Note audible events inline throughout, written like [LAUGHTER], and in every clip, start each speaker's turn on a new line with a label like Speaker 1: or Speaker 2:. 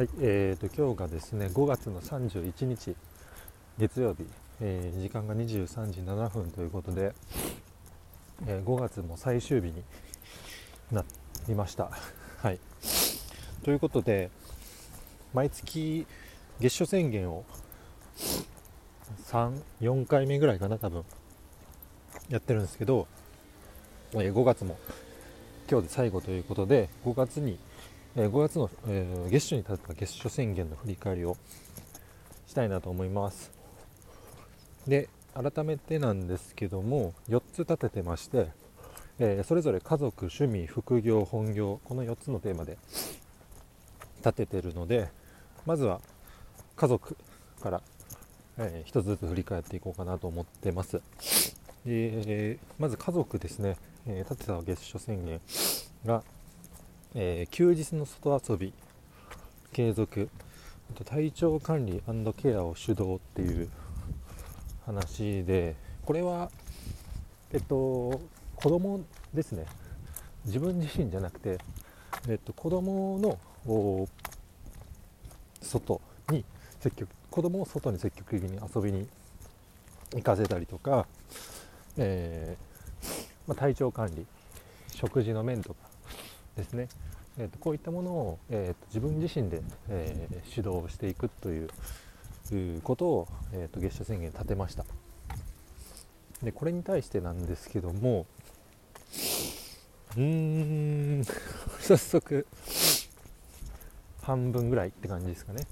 Speaker 1: はい、えーと今日がですね5月の31日月曜日、えー時間が23時7分ということで、えー5月も最終日になりました。はい、ということで毎月月初宣言を34回目ぐらいかな多分やってるんですけど、えー5月も今日で最後ということで5月にえー5月の、えー月初に立った月初宣言の振り返りをしたいなと思います。で改めてなんですけども4つ立ててまして、えーそれぞれ家族趣味副業本業この4つのテーマで立ててるのでまずは家族から、え1つずつ振り返っていこうかなと思ってます。で、えーまず家族ですね、え立てた月初宣言がえー休日の外遊び継続体調管理ケアを主導っていう話でこれはえっと子供ですね。自分自身じゃなくて、えっと、子供の外に積極子供を外に積極的に遊びに行かせたりとか、えーまあ、体調管理食事の面とかですね、えー、とこういったものを、えー、と自分自身で、えー指導していくということを、えー、と月謝宣言立てました。でこれに対してなんですけどもうーん [LAUGHS] 早速半分ぐらいって感じですかね。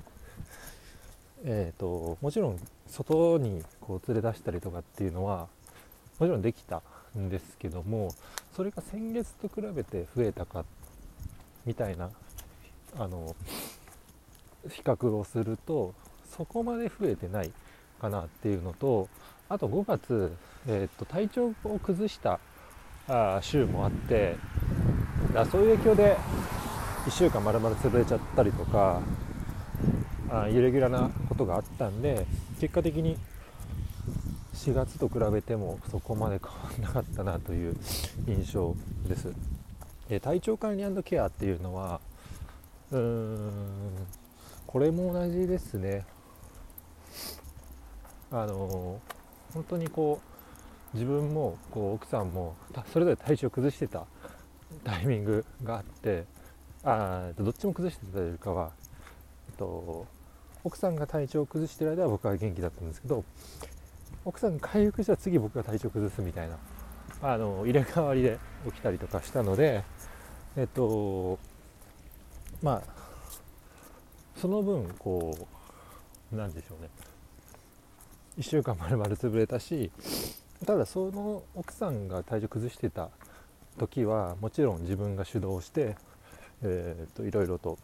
Speaker 1: えー、ともちろん外にこう連れ出したりとかっていうのはもちろんできたんですけどもそれが先月と比べて増えたかっみたいなあの比較をするとそこまで増えてないかなっていうのとあと5月、えーっと体調を崩したあ週もあってだそういう影響で1週間まるまる潰れちゃったりとかあイレギュラーなことがあったんで結果的に4月と比べてもそこまで変わらなかったなという印象です。で体調管理ケアっていうのはうーんこれも同じですね。あの本当にこう自分もこう奥さんもそれぞれ体調崩してたタイミングがあってあどっちも崩してたというかは、えっと、奥さんが体調を崩してる間は僕は元気だったんですけど奥さんが回復したら次僕が体調崩すみたいなあの入れ替わりで起きたりとかしたのでえっとまあその分こうなんでしょうね。1週間まるまる潰れたしただその奥さんが体調崩してた時はもちろん自分が主導して、えーっといろいろと、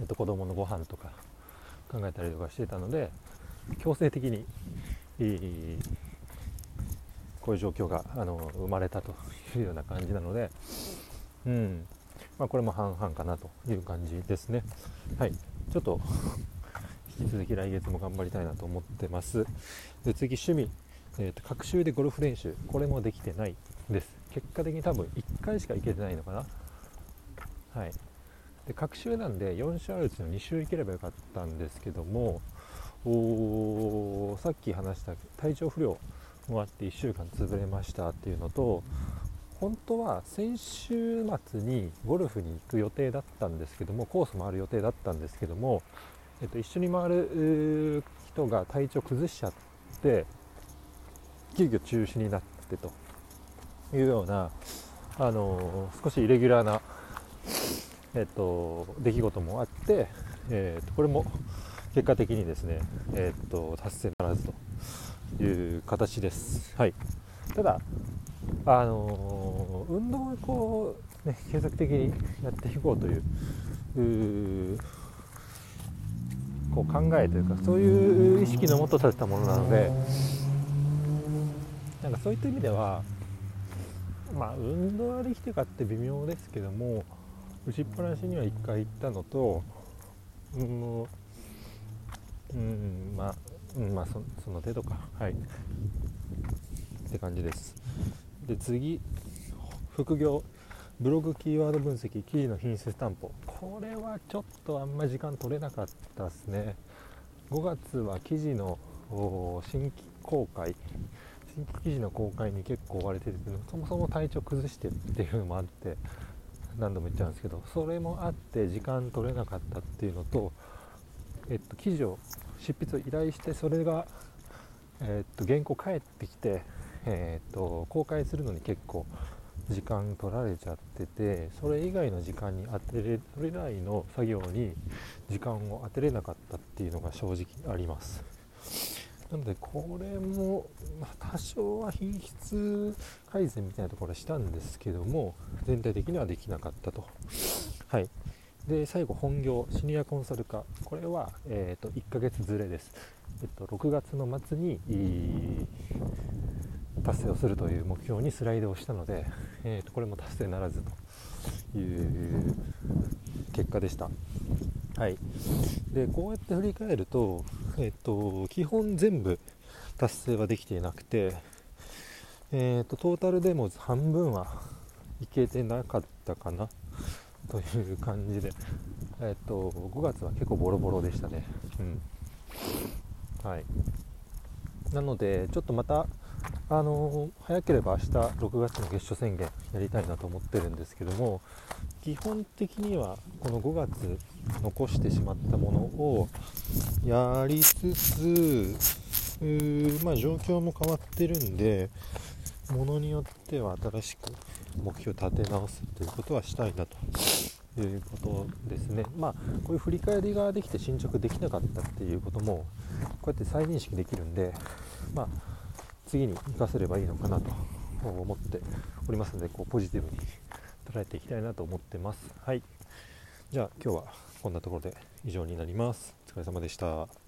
Speaker 1: えっと子供のご飯とか考えたりとかしてたので強制的にいいこういう状況があの生まれたというような感じなので、うんまあ、これも半々かなという感じですね。はい、ちょっと引き続き来月も頑張りたいなと思ってます。で次、趣味、えーと、各週でゴルフ練習、これもできてないです。結果的に多分1回しか行けてないのかな。はい、で各週なんで4週あるうちの2週行ければよかったんですけども、おさっき話した体調不良もあって1週間潰れましたっていうのと本当は先週末にゴルフに行く予定だったんですけどもコース回る予定だったんですけども、えっと、一緒に回る人が体調崩しちゃって急遽中止になってというような、あの少しイレギュラーな、えっと、出来事もあって、えっとこれも結果的にですね、えっと達成ならずと。いう形です。はい、ただ、あのー運動はこう、ね、継続的にやっていこうといううこう考えというかそういう意識のもと立てたものなのでなんかそういった意味ではまあ運動はできてかって微妙ですけども打ちっぱなしには1回行ったのとうんうんまあ、うん、まあそその程度か。はい。って感じです。で次。副業。ブログキーワード分析。記事の品質担保。これはちょっとあんま時間取れなかったですね。5月は記事の新規公開。新規記事の公開に結構追われてるけどそもそも体調崩してっていうのもあって何度も言っちゃうんですけどそれもあって時間取れなかったっていうのと、えっと、記事を執筆を依頼してそれが、えっと、原稿返ってきて、えっと、公開するのに結構時間取られちゃっててそれ以外の時間に当てれそれ以外の作業に時間を当てれなかったっていうのが正直あります。なのでこれも、多少は品質改善みたいなところはしたんですけども全体的にはできなかったと。はい。で最後本業シニアコンサル化これは、えーと、1ヶ月ずれです、えっと、6月の末に達成をするという目標にスライドをしたので、えー、とこれも達成ならずという結果でした。はい、でこうやって振り返ると,、えーと、基本全部達成はできていなくて、えーと、トータルでも半分はいけてなかったかな。という感じで、えーと、5月は結構ボロボロでしたね。うん。はい、なのでちょっとまたあの早ければ明日6月の月初宣言やりたいなと思ってるんですけども基本的にはこの5月残してしまったものをやりつつまあ、状況も変わってるんでものによっては新しく目標を立て直すということはしたいなということですね。まあ、こういう振り返りができて進捗できなかったっていうこともこうやって再認識できるんで、まあ次に生かせればいいのかなと思っておりますのでこうポジティブに捉えていきたいなと思ってます。はい。じゃあ今日はこんなところで以上になります。お疲れ様でした。